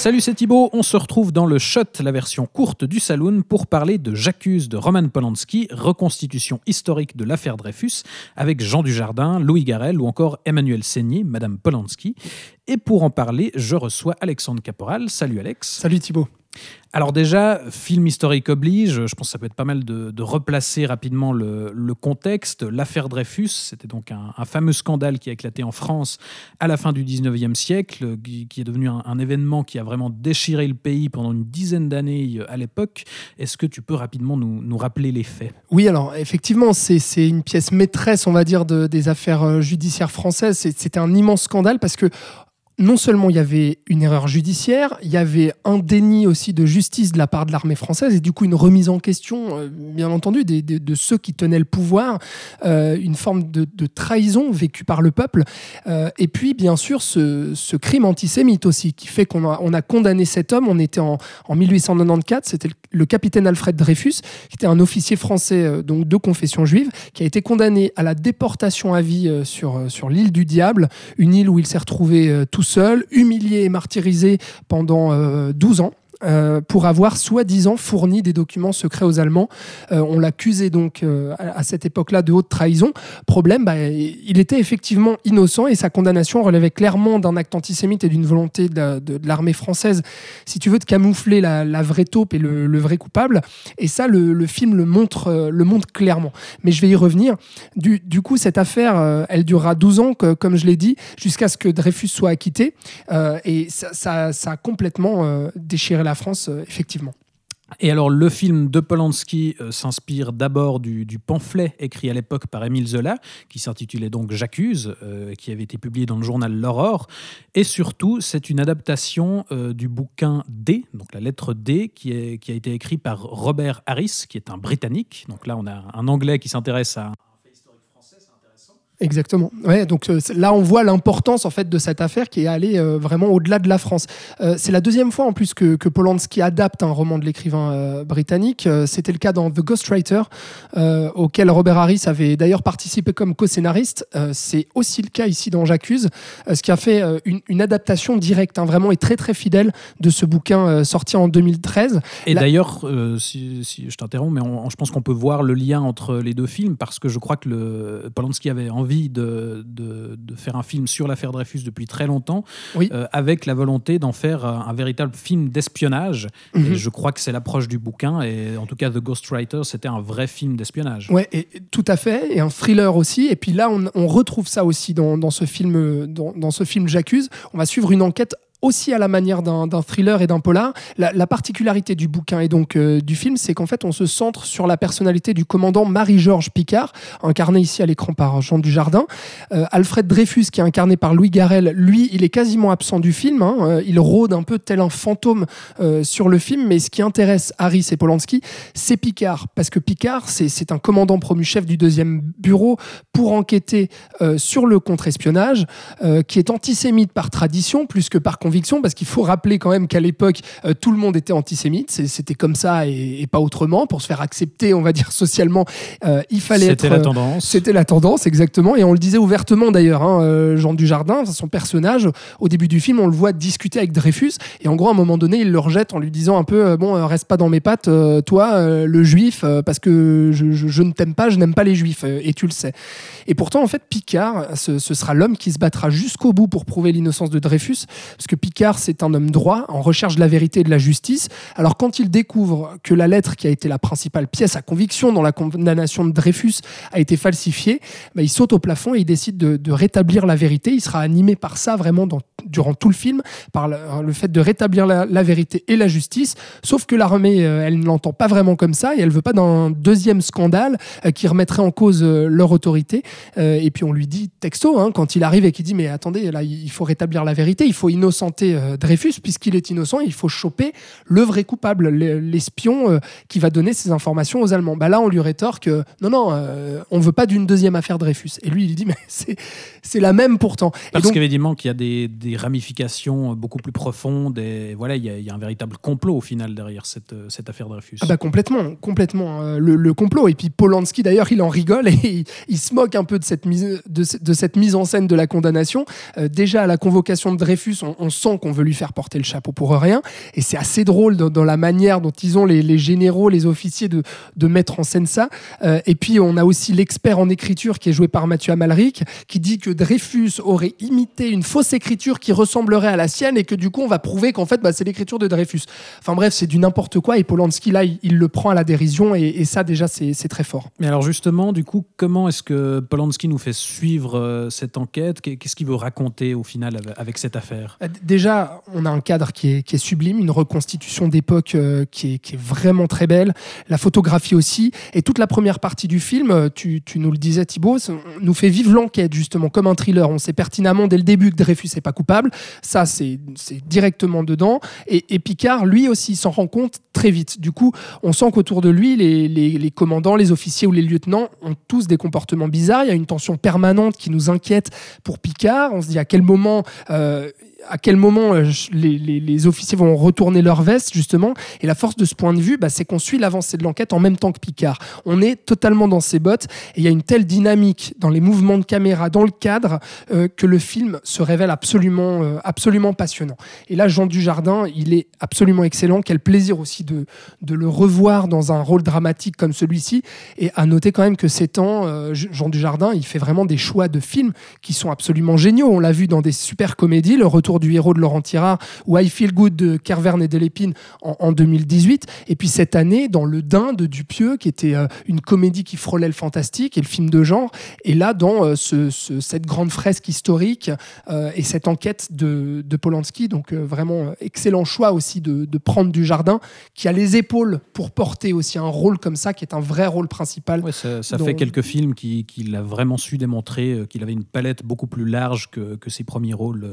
Salut, c'est Thibaut. On se retrouve dans le Shot, la version courte du Saloon, pour parler de J'accuse de Roman Polanski, reconstitution historique de l'affaire Dreyfus, avec Jean Dujardin, Louis Garrel ou encore Emmanuel Seigné, Madame Polanski. Et pour en parler, je reçois Alexandre Caporal. Salut Alex. Salut Thibaut. Alors déjà, film historique oblige, je pense que ça peut être pas mal de, replacer rapidement le, contexte. L'affaire Dreyfus, c'était donc un, fameux scandale qui a éclaté en France à la fin du 19e siècle, qui, est devenu un, événement qui a vraiment déchiré le pays pendant une dizaine d'années euh, à l'époque. Est-ce que tu peux rapidement nous, rappeler les faits? Oui, alors effectivement, c'est une pièce maîtresse, on va dire, de- des affaires euh, judiciaires françaises. C'était un immense scandale parce que non seulement il y avait une erreur judiciaire, il y avait un déni aussi de justice de la part de l'armée française et du coup une remise en question, euh, bien entendu, de ceux qui tenaient le pouvoir, euh, une forme de, trahison vécue par le peuple. Euh, et puis, bien sûr, ce, crime antisémite aussi, qui fait qu'on a, on a condamné cet homme. On était en, en 1894, c'était le, capitaine Alfred Dreyfus, qui était un officier français donc de confession juive, qui a été condamné à la déportation à vie sur, sur l'île du Diable, une île où il s'est retrouvé tout seul, humilié et martyrisé pendant euh, 12 ans. Euh, pour avoir soi-disant fourni des documents secrets aux Allemands. Euh, on l'accusait donc euh, à, cette époque-là de haute trahison. Problème, bah, il était effectivement innocent et sa condamnation relevait clairement d'un acte antisémite et d'une volonté de, la- de- de l'armée française, si tu veux, de camoufler la, vraie taupe et le, vrai coupable. Et ça, le, film le montre, clairement. Mais je vais y revenir. Du, coup, cette affaire, elle durera 12 ans, comme je l'ai dit, jusqu'à ce que Dreyfus soit acquitté. Et ça, a complètement déchiré la France, euh, effectivement. Et alors, le film de Polanski euh, s'inspire d'abord du, pamphlet écrit à l'époque par Émile Zola, qui s'intitulait donc J'accuse, euh, qui avait été publié dans le journal L'Aurore. Et surtout, c'est une adaptation du bouquin D, donc la lettre D, qui, qui a été écrit par Robert Harris, qui est un Britannique. Donc là, on a un Anglais qui s'intéresse à Exactement. Ouais, donc euh, là, on voit l'importance en fait de cette affaire qui est allée euh, vraiment au-delà de la France. Euh, c'est la deuxième fois en plus que, que Polanski adapte un roman de l'écrivain euh, britannique. Euh, C'était le cas dans The Ghostwriter, euh, auquel Robert Harris avait d'ailleurs participé comme co-scénariste. Euh, c'est aussi le cas ici dans J'accuse, euh, ce qui a fait euh, une, une adaptation directe, hein, vraiment et très très fidèle de ce bouquin euh, sorti en 2013. Et La- d'ailleurs, euh, si, si je t'interromps, mais on- je pense qu'on peut voir le lien entre les deux films parce que je crois que le, Polanski avait envie de, de- de faire un film sur l'affaire Dreyfus depuis très longtemps, Oui. euh, avec la volonté d'en faire un, véritable film d'espionnage. Mhm. Et je crois que c'est l'approche du bouquin. Et en tout cas, The Ghostwriter, c'était un vrai film d'espionnage. Ouais, et, et tout à fait, et un thriller aussi. Et puis là, on, on retrouve ça aussi dans, dans ce film, dans, dans ce film J'accuse. On va suivre une enquête aussi à la manière d'un thriller et d'un polar. La, la particularité du bouquin et donc euh, du film, c'est qu'en fait, on se centre sur la personnalité du commandant Marie-Georges Picard, incarné ici à l'écran par Jean Dujardin. Euh, Alfred Dreyfus, qui est incarné par Louis Garrel, lui, il est quasiment absent du film. hein. Euh, il rôde un peu tel un fantôme euh, sur le film. Mais ce qui intéresse Harris et Polanski, c'est Picard. Parce que Picard, c'est un commandant promu chef du deuxième bureau pour enquêter sur le contre-espionnage, qui est antisémite par tradition plus que par parce qu'il faut rappeler quand même qu'à l'époque, euh, tout le monde était antisémite. C'était comme ça et, et pas autrement. Pour se faire accepter, on va dire socialement, euh, il fallait être. C'était la euh, tendance. c'était la tendance, exactement. Et on le disait ouvertement d'ailleurs, hein, Jean Dujardin, son personnage, au début du film, on le voit discuter avec Dreyfus. Et en gros, à un moment donné, il le rejette en lui disant un peu Bon, reste pas dans mes pattes, toi, le juif, parce que je, je- je ne t'aime pas, je n'aime pas les juifs, et tu le sais. Et pourtant, en fait, Picard, ce, ce sera l'homme qui se battra jusqu'au bout pour prouver l'innocence de Dreyfus, parce que Picard, c'est un homme droit, en recherche de la vérité et de la justice. Alors, quand il découvre que la lettre qui a été la principale pièce à conviction dans la condamnation de Dreyfus a été falsifiée, bah, il saute au plafond et il décide de, rétablir la vérité. Il sera animé par ça vraiment dans- durant tout le film, par le, fait de rétablir la, la vérité et la justice. Sauf que l'armée, euh, elle ne l'entend pas vraiment comme ça et elle veut pas d'un deuxième scandale euh, qui remettrait en cause euh, leur autorité. Et puis on lui dit texto, hein, quand il arrive et qu'il dit mais attendez, là il faut rétablir la vérité, il faut innocenter Dreyfus puisqu'il est innocent, il faut choper le vrai coupable, l'e- l'espion qui va donner ces informations aux Allemands. Bah là on lui rétorque non non, euh, on veut pas d'une deuxième affaire Dreyfus. Et lui il dit mais c'est c'est la même pourtant. Parce qu'évidemment qu'il y a des, des des ramifications beaucoup plus profondes. Et voilà, il y, a un véritable complot au final derrière cette, cette affaire Dreyfus. Ah bah complètement, complètement. Hein. le, complot. Et puis Polanski, d'ailleurs, il en rigole et il, se moque un peu de cette mise, de, cette mise en scène de la condamnation. Euh, déjà, à la convocation de Dreyfus, on, sent qu'on veut lui faire porter le chapeau pour rien. Et c'est assez drôle dans, la manière dont ils ont, les, généraux, les officiers, de, de mettre en scène ça. Euh, et puis, on a aussi l'expert en écriture qui est joué par Mathieu Amalric, qui dit que Dreyfus aurait imité une fausse écriture qui ressemblerait à la sienne et que du coup, on va prouver qu'en fait, bah, c'est l'écriture de Dreyfus. Enfin bref, c'est du n'importe quoi. Et Polanski, là, il, le prend à la dérision. Et, et ça, déjà, c'est très fort. Mais alors, justement, du coup, comment est-ce que Polanski nous fait suivre euh, cette enquête? Qu'est-ce qu'il veut raconter au final avec cette affaire? Euh, Déjà, on a un cadre qui est, sublime, une reconstitution d'époque euh, qui, est, vraiment très belle, la photographie aussi, et toute la première partie du film, tu, nous le disais Thibaut, nous fait vivre l'enquête justement comme un thriller. On sait pertinemment dès le début que Dreyfus n'est pas coupable, ça c'est directement dedans, et, Picard, lui aussi, s'en rend compte très vite. Du coup, on sent qu'autour de lui, les, commandants, les officiers ou les lieutenants ont tous des comportements bizarres. Il y a une tension permanente qui nous inquiète pour Picard. On se dit à quel moment euh, à quel moment euh, les, officiers vont retourner leur veste, justement. Et la force de ce point de vue, bah, c'est qu'on suit l'avancée de l'enquête en même temps que Picard. On est totalement dans ses bottes et il y a une telle dynamique dans les mouvements de caméra, dans le cadre, euh, que le film se révèle absolument, euh, absolument passionnant. Et là, Jean Dujardin, il est absolument excellent. Quel plaisir aussi de, de le revoir dans un rôle dramatique comme celui-ci. Et à noter quand même que ces temps, Jean Dujardin, il fait vraiment des choix de films qui sont absolument géniaux. On l'a vu dans des super comédies, Le Retour du héros de Laurent Tirard ou I Feel Good de Kervern et Delépine en, en 2018. Et puis cette année, dans Le Dain de Dupieux, qui était euh, une comédie qui frôlait le fantastique et le film de genre. Et là, dans euh, ce, cette grande fresque historique euh, et cette enquête de, de Polanski. Donc vraiment excellent choix aussi de, de, prendre du jardin, qui a les épaules pour porter aussi un rôle comme ça, qui est un vrai rôle principal. ça, fait quelques films qu'il qui a vraiment su démontrer qu'il avait une palette beaucoup plus large que, que ses premiers rôles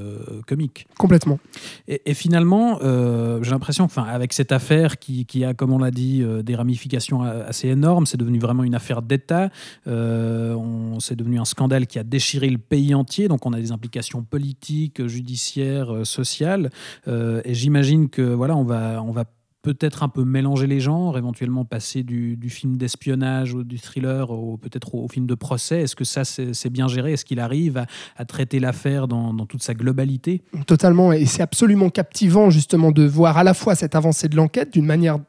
comiques. Complètement. Et, finalement, euh, j'ai l'impression avec cette affaire qui, a, comme on l'a dit, euh, des ramifications assez énormes, c'est devenu vraiment une affaire d'État. Euh, c'est devenu un scandale qui a déchiré le pays entier. Donc, on a des implications politiques, judiciaires, sociales. et j'imagine que voilà, on va, on va peut-être un peu mélanger les genres, éventuellement passer du, film d'espionnage ou du thriller ou peut-être au, film de procès. Est-ce que ça, c'est bien géré? Est-ce qu'il arrive à, traiter l'affaire dans, dans, toute sa globalité? Totalement, et c'est absolument captivant justement de voir à la fois cette avancée de l'enquête d'une manière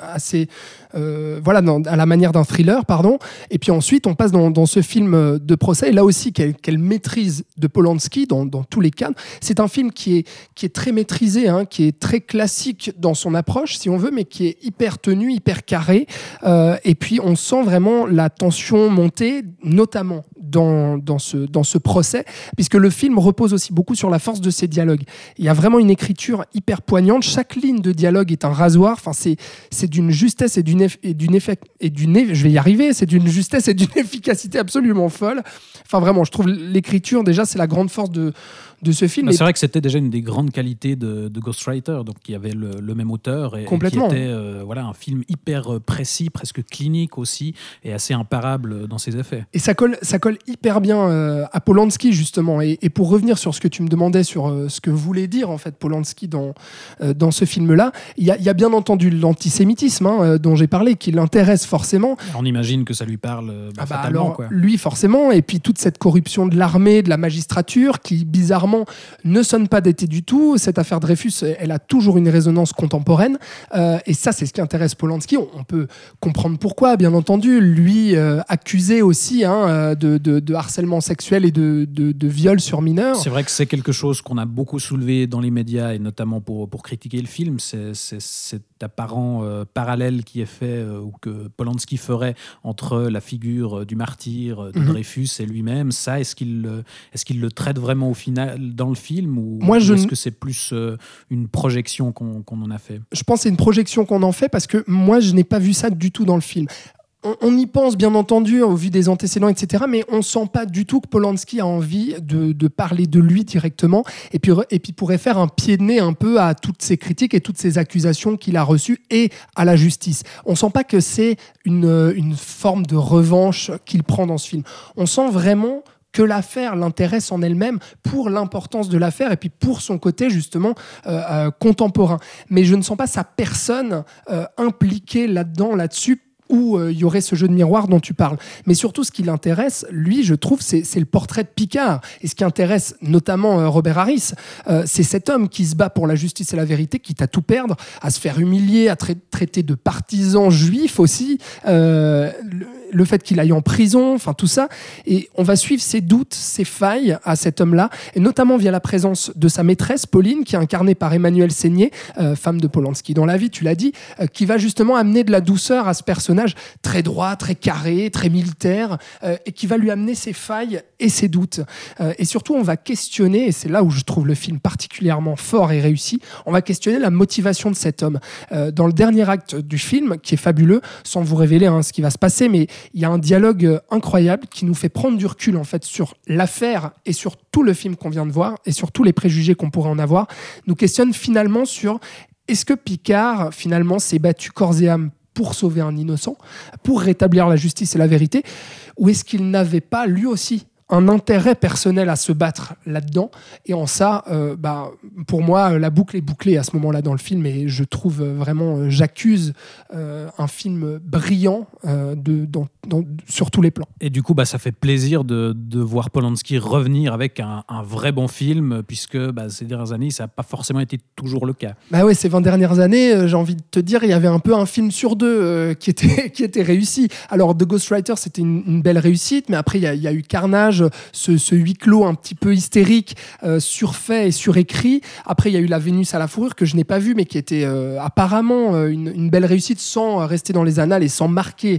assez euh, voilà, à la manière d'un thriller, pardon. Et puis ensuite, on passe dans, ce film de procès. Là aussi, quelle, maîtrise de Polanski dans, tous les cas. C'est un film qui est, qui est très maîtrisé, hein, qui est très classique dans son approche, si on veut, mais qui est hyper tenu, hyper carré. Euh, et puis, on sent vraiment la tension monter, notamment dans, dans, ce, dans ce procès, puisque le film repose aussi beaucoup sur la force de ses dialogues. Il y a vraiment une écriture hyper poignante. Chaque ligne de dialogue est un rasoir. Enfin, c'est d'une justesse et d'une et d'une effet et d'une je vais y arriver, c'est d'une justesse et d'une efficacité absolument folle. Enfin vraiment, je trouve l'écriture déjà c'est la grande force de de ce film. Bah, c'est vrai que c'était déjà une des grandes qualités de, de Ghostwriter, donc qui avait le, même auteur et, Complètement. qui était euh, voilà un film hyper euh, précis, presque clinique aussi, et assez imparable dans ses effets. Et ça colle, ça colle hyper bien euh, à Polanski justement. Et, pour revenir sur ce que tu me demandais sur ce que voulait dire en fait Polanski dans dans ce film-là, il y, a bien entendu l'antisémitisme hein, dont j'ai parlé, qui l'intéresse forcément. On imagine que ça lui parle. Bah, ah bah alors, quoi. lui forcément, et puis toute cette corruption de l'armée, de la magistrature, qui bizarrement ne sonne pas d'été du tout. Cette affaire Dreyfus, elle a toujours une résonance contemporaine. Euh, et ça, c'est ce qui intéresse Polanski. On, peut comprendre pourquoi, bien entendu. Lui, euh, accusé aussi hein, euh, de, harcèlement sexuel et de, viol sur mineurs. C'est vrai que c'est quelque chose qu'on a beaucoup soulevé dans les médias, et notamment pour, critiquer le film. C'est apparent parallèle qui est fait, ou que Polanski ferait entre la figure du martyr de mhm. Dreyfus et lui-même. Ça, est-ce qu'il est qu'il le traite vraiment au final dans le film ou, Moi, je... est-ce que c'est plus euh, une projection qu'on en a fait? Je pense que c'est une projection qu'on en fait parce que moi, je n'ai pas vu ça du tout dans le film. On, y pense bien entendu au vu des antécédents, etc. Mais on sent pas du tout que Polanski a envie de, parler de lui directement et puis, et puis pourrait faire un pied de nez un peu à toutes ces critiques et toutes ces accusations qu'il a reçues et à la justice. On sent pas que c'est une, une forme de revanche qu'il prend dans ce film. On sent vraiment que l'affaire l'intéresse en elle-même pour l'importance de l'affaire et puis pour son côté justement euh, euh, contemporain. Mais je ne sens pas sa personne euh, impliquée là-dedans, là-dessus où euh, il y aurait ce jeu de miroir dont tu parles. Mais surtout, ce qui l'intéresse, lui, je trouve, c'est le portrait de Picard. Et ce qui intéresse notamment euh, Robert Harris, euh, c'est cet homme qui se bat pour la justice et la vérité, qui à tout perdre, à se faire humilier, à trai- traiter de partisans juifs aussi, euh, le fait qu'il aille en prison, enfin tout ça. Et on va suivre ses doutes, ses failles à cet homme-là, et notamment via la présence de sa maîtresse, Pauline, qui est incarnée par Emmanuel Seigné, euh, femme de Polanski dans la vie, tu l'as dit, euh, qui va justement amener de la douceur à ce personnage très droit, très carré, très militaire, euh, et qui va lui amener ses failles et ses doutes. Et surtout, on va questionner, et c'est là où je trouve le film particulièrement fort et réussi, on va questionner la motivation de cet homme. Dans le dernier acte du film, qui est fabuleux, sans vous révéler hein, ce qui va se passer, mais il y a un dialogue euh, incroyable qui nous fait prendre du recul en fait sur l'affaire et sur tout le film qu'on vient de voir et sur tous les préjugés qu'on pourrait en avoir. Nous questionne finalement sur est-ce que Picard finalement s'est battu corps et âme pour sauver un innocent, pour rétablir la justice et la vérité, ou est-ce qu'il n'avait pas lui aussi un intérêt personnel à se battre là-dedans et en ça, euh, bah, pour moi, la boucle est bouclée à ce moment-là dans le film et je trouve euh, vraiment, euh, j'accuse euh, un film brillant euh, de, dans- dans- sur tous les plans. Et du coup, bah, ça fait plaisir de, de voir Polanski revenir avec un, un vrai bon film, puisque bah, ces dernières années, ça n'a pas forcément été toujours le cas. Bah ouais, ces 20 dernières années, euh, j'ai envie de te dire, il y avait un peu un film sur deux euh, qui, était, qui était réussi. Alors, The Ghostwriter, c'était une, une belle réussite, mais après, il y, a- il y a eu Carnage, ce, ce huis clos un petit peu hystérique, euh, surfait et surécrit. Après, il y a eu La Vénus à la fourrure, que je n'ai pas vu, mais qui était euh, apparemment euh, une, belle réussite sans rester dans les annales et sans marquer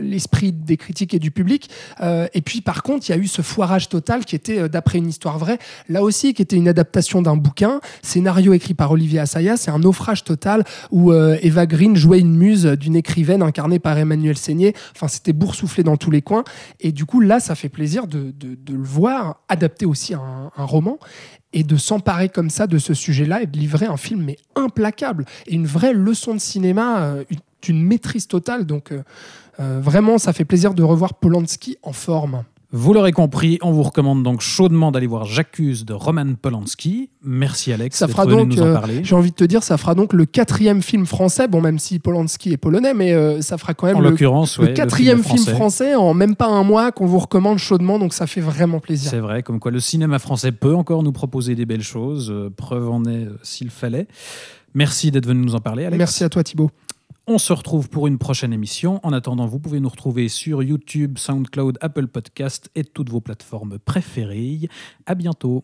l'esprit des critiques et du public. Et puis, par contre, il y a eu ce foirage total qui était, d'après une histoire vraie, là aussi, qui était une adaptation d'un bouquin, scénario écrit par Olivier Assayas, c'est un naufrage total où Eva Green jouait une muse d'une écrivaine incarnée par Emmanuel Seigné. Enfin, c'était boursouflé dans tous les coins. Et du coup, là, ça fait plaisir de, de- le voir adapté aussi un, roman et de s'emparer comme ça de ce sujet-là et de livrer un film mais implacable et une vraie leçon de cinéma euh, une- d'une maîtrise totale. Donc, euh, euh, vraiment, ça fait plaisir de revoir Polanski en forme. Vous l'aurez compris, on vous recommande donc chaudement d'aller voir J'accuse de Roman Polanski. Merci Alex Ça d'être fera venu donc, nous en euh, parler. j'ai envie de te dire, ça fera donc le quatrième film français, bon, même si Polanski est polonais, mais euh, ça fera quand même En le, l'occurrence, le ouais, quatrième film film français en même pas un mois qu'on vous recommande chaudement, donc ça fait vraiment plaisir. C'est vrai, comme quoi le cinéma français peut encore nous proposer des belles choses. euh, preuve en est s'il fallait. Merci d'être venu nous en parler, Alex. Merci à toi Thibaut. On se retrouve pour une prochaine émission. En attendant, vous pouvez nous retrouver sur YouTube, SoundCloud, Apple Podcast et toutes vos plateformes préférées. À bientôt.